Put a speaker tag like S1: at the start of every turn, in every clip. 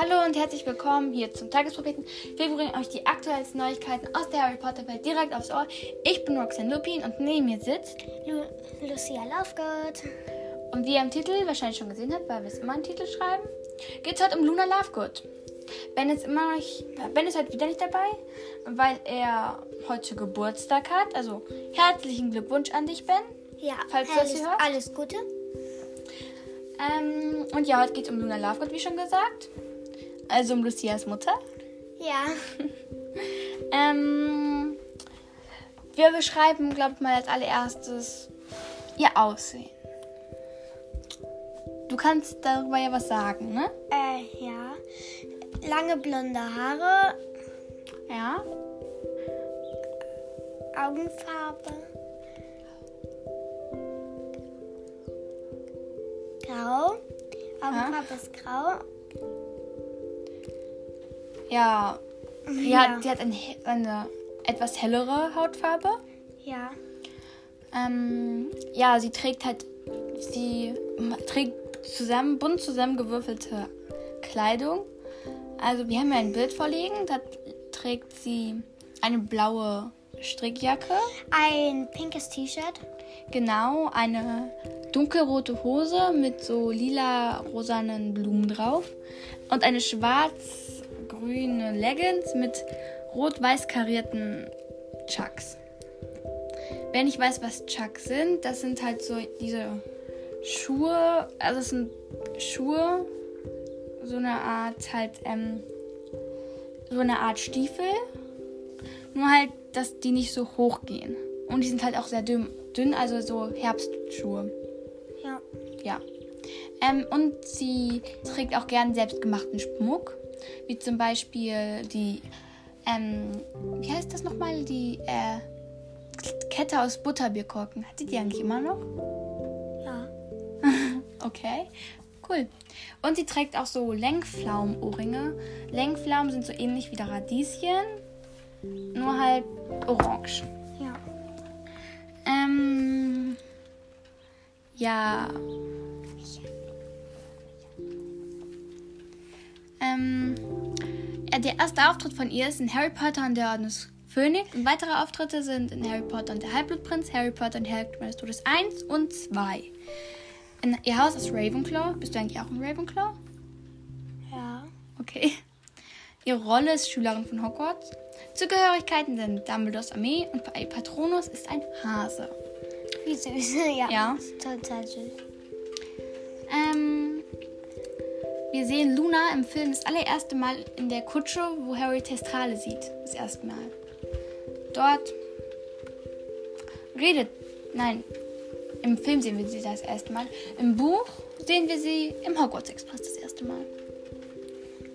S1: Hallo und herzlich willkommen hier zum Tagespropheten. Wir bringen euch die aktuellsten Neuigkeiten aus der Harry Potter Welt direkt aufs Ohr. Ich bin Roxanne Lupin und neben mir sitzt
S2: Lu Lucia Lovegood.
S1: und wie ihr im Titel wahrscheinlich schon gesehen habt, weil wir es immer einen Titel schreiben, geht es heute um Luna Lovegood. Ben ist immer noch Ben ist heute wieder nicht dabei, weil er heute Geburtstag hat. Also herzlichen Glückwunsch an dich, Ben.
S2: Ja,
S1: Falls du das hörst.
S2: alles Gute.
S1: Ähm, und ja, heute geht es um Luna Lovegood, wie schon gesagt. Also um Lucias Mutter.
S2: Ja,
S1: Ähm, wir beschreiben, glaube ich mal, als allererstes ihr Aussehen. Du kannst darüber ja was sagen, ne?
S2: äh, ja. Lange blonde Haare,
S1: Ja.
S2: Augenfarbe. Grau. Augenfarbe ist grau.
S1: Ja.
S2: Ja.
S1: hat, die hat eine, eine etwas hellere Hautfarbe.
S2: Ja.
S1: Ähm, ja, sie trägt halt, sie trägt zusammen, bunt zusammengewürfelte Kleidung. Also wir haben ja ein Bild vorliegen, da trägt sie eine blaue Strickjacke.
S2: Ein pinkes T-Shirt.
S1: Genau, eine dunkelrote Hose mit so lila-rosanen Blumen drauf und eine schwarz-grüne Leggings mit rot-weiß karierten Chucks. Wer nicht weiß, was Chucks sind, das sind halt so diese Schuhe, also es sind Schuhe, so eine Art halt, ähm, so eine Art Stiefel, nur halt, dass die nicht so hoch gehen. Und die sind halt auch sehr dünn, dünn also so Herbstschuhe.
S2: Ja.
S1: Ja. Ähm, und sie trägt auch gern selbstgemachten Schmuck, wie zum Beispiel die, ähm, wie heißt das nochmal? Die äh, Kette aus Butterbierkorken. Hat sie die eigentlich immer noch?
S2: Ja.
S1: Okay, cool. Und sie trägt auch so Lenkpflaumen-Ohrringe. Lenkpflaumen sind so ähnlich wie der Radieschen, nur halt orange.
S2: Ja.
S1: Ähm. Ja. Der erste Auftritt von ihr ist in Harry Potter und der Orden des Phönix. Und weitere Auftritte sind in Harry Potter und der Halbblutprinz, Harry Potter und Harry des Todes 1 und 2. In, ihr Haus ist Ravenclaw. Bist du eigentlich auch ein Ravenclaw?
S2: Ja.
S1: Okay. Ihre Rolle ist Schülerin von Hogwarts. Zugehörigkeiten sind Dumbledores Armee und Patronus ist ein Hase.
S2: Wie süß. Ja.
S1: Ja.
S2: Total süß.
S1: Wir sehen Luna im Film das allererste Mal in der Kutsche, wo Harry Testrale sieht. Das erste Mal. Dort redet. Nein, im Film sehen wir sie das erste Mal. Im Buch sehen wir sie im Hogwarts Express das erste Mal.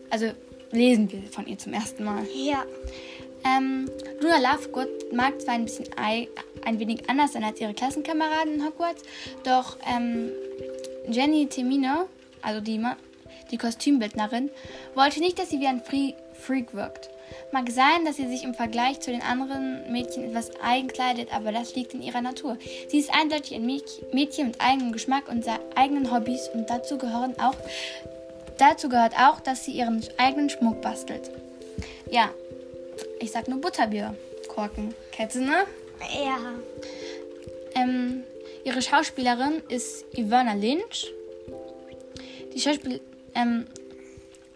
S1: Also lesen wir von ihr zum ersten Mal.
S2: Ja.
S1: Ähm, Luna Lovegood mag zwar ein bisschen ei- ein wenig anders sein als ihre Klassenkameraden in Hogwarts, doch ähm, Jenny Temine, also die, Ma- die Kostümbildnerin, wollte nicht, dass sie wie ein Free Freak wirkt. Mag sein, dass sie sich im Vergleich zu den anderen Mädchen etwas eigen kleidet, aber das liegt in ihrer Natur. Sie ist eindeutig ein Mädch- Mädchen mit eigenem Geschmack und eigenen Hobbys und dazu gehören auch Dazu gehört auch, dass sie ihren eigenen Schmuck bastelt. Ja, ich sag nur Butterbierkorken. Kennst du, ne?
S2: Ja.
S1: Ähm, ihre Schauspielerin ist Ivana Lynch. Die Schauspiel ähm,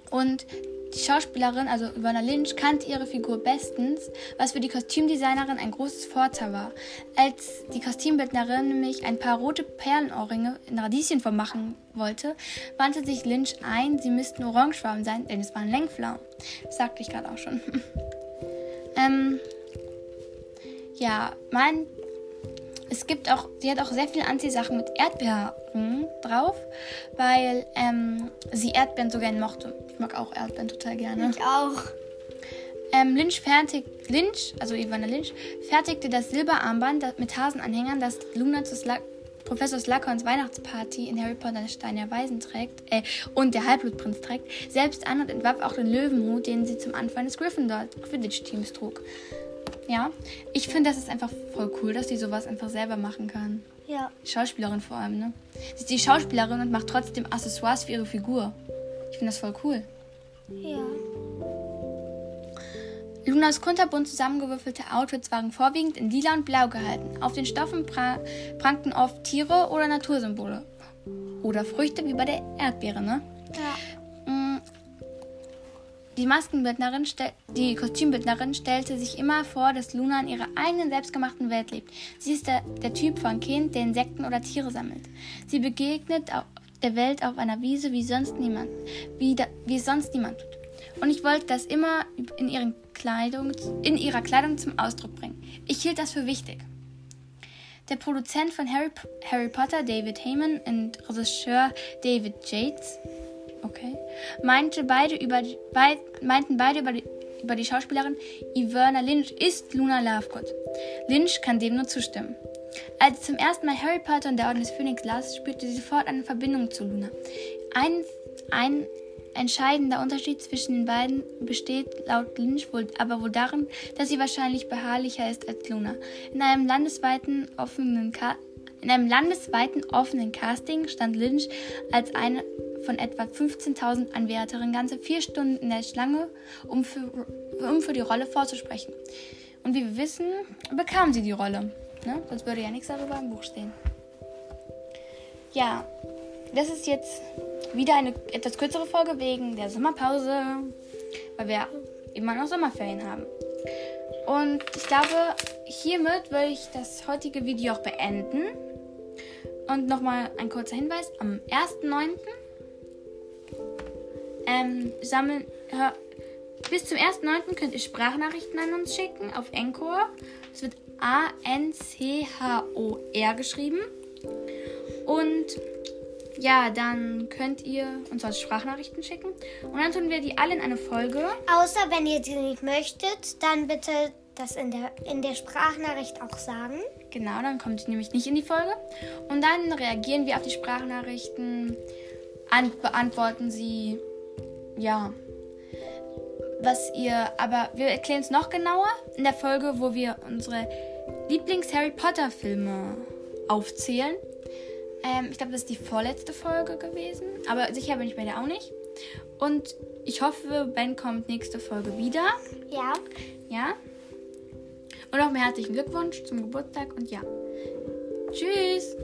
S1: und die Schauspielerin, also Ivana Lynch, kannte ihre Figur bestens, was für die Kostümdesignerin ein großes Vorteil war. Als die Kostümbildnerin nämlich ein paar rote Perlenohrringe in Radieschenform machen wollte, wandte sich Lynch ein, sie müssten orangefarben sein, denn es waren Lenkpflaumen. Das sagte ich gerade auch schon. ähm, ja, mein es gibt auch, sie hat auch sehr viele Anziehsachen mit Erdbeeren drauf, weil ähm, sie Erdbeeren so gerne mochte. Ich mag auch Erdbeeren total gerne.
S2: Ich auch.
S1: Ähm, Lynch, fertigt, Lynch, also Ivana Lynch, fertigte das Silberarmband das- mit Hasenanhängern, das Luna zu Sla Professor Slughorns Weihnachtsparty in Harry Potter Stein der Weisen trägt, äh, und der Halbblutprinz trägt, selbst an und entwarf auch den Löwenhut, den sie zum Anfang des Gryffindor Quidditch-Teams trug. Ja, ich finde, das ist einfach voll cool, dass sie sowas einfach selber machen kann.
S2: Ja.
S1: Schauspielerin vor allem, ne? Sie ist die Schauspielerin und macht trotzdem Accessoires für ihre Figur. Ich finde das voll cool.
S2: Ja.
S1: Lunas kunterbunt zusammengewürfelte Outfits waren vorwiegend in lila und blau gehalten. Auf den Stoffen pra prangten oft Tiere oder Natursymbole. Oder Früchte wie bei der Erdbeere, ne?
S2: Ja.
S1: Die Maskenbildnerin, die Kostümbildnerin stellte sich immer vor, dass Luna in ihrer eigenen selbstgemachten Welt lebt. Sie ist der, der Typ von Kind, der Insekten oder Tiere sammelt. Sie begegnet der Welt auf einer Wiese wie sonst niemand, wie, da, wie es sonst niemand tut. Und ich wollte das immer in, ihren Kleidung, in ihrer Kleidung zum Ausdruck bringen. Ich hielt das für wichtig. Der Produzent von Harry, Harry Potter, David Heyman, und Regisseur David Yates, okay, meinte beide über die, beid, meinten beide über die, über die Schauspielerin Iverna Lynch ist Luna Lovegood. Lynch kann dem nur zustimmen. Als sie zum ersten Mal Harry Potter und der Orden des Phönix las, spürte sie sofort eine Verbindung zu Luna. Ein, ein entscheidender Unterschied zwischen den beiden besteht laut Lynch wohl, aber wohl darin, dass sie wahrscheinlich beharrlicher ist als Luna. In einem landesweiten offenen Ka in einem landesweiten offenen Casting stand Lynch als eine von etwa 15.000 Anwärterinnen ganze vier Stunden in der Schlange, um für, um für die Rolle vorzusprechen. Und wie wir wissen, bekam sie die Rolle. Ne? Sonst würde ja nichts darüber im Buch stehen. Ja, das ist jetzt wieder eine etwas kürzere Folge wegen der Sommerpause, weil wir immer noch Sommerferien haben. Und ich glaube, hiermit würde ich das heutige Video auch beenden. Und nochmal ein kurzer Hinweis: Am 1.9. Ähm, sammeln. Hör, bis zum 1.9. könnt ihr Sprachnachrichten an uns schicken auf Encore. Es wird A-N-C-H-O-R geschrieben. Und ja, dann könnt ihr uns also Sprachnachrichten schicken. Und dann tun wir die alle in eine Folge.
S2: Außer wenn ihr die nicht möchtet, dann bitte das in der, in der Sprachnachricht auch sagen.
S1: Genau, dann kommt die nämlich nicht in die Folge. Und dann reagieren wir auf die Sprachnachrichten, an, beantworten sie, ja, was ihr, aber wir erklären es noch genauer in der Folge, wo wir unsere Lieblings-Harry Potter-Filme aufzählen. Ähm, ich glaube, das ist die vorletzte Folge gewesen, aber sicher bin ich bei der auch nicht. Und ich hoffe, Ben kommt nächste Folge wieder.
S2: Ja.
S1: Ja? Und auch mir herzlichen Glückwunsch zum Geburtstag und ja. Tschüss!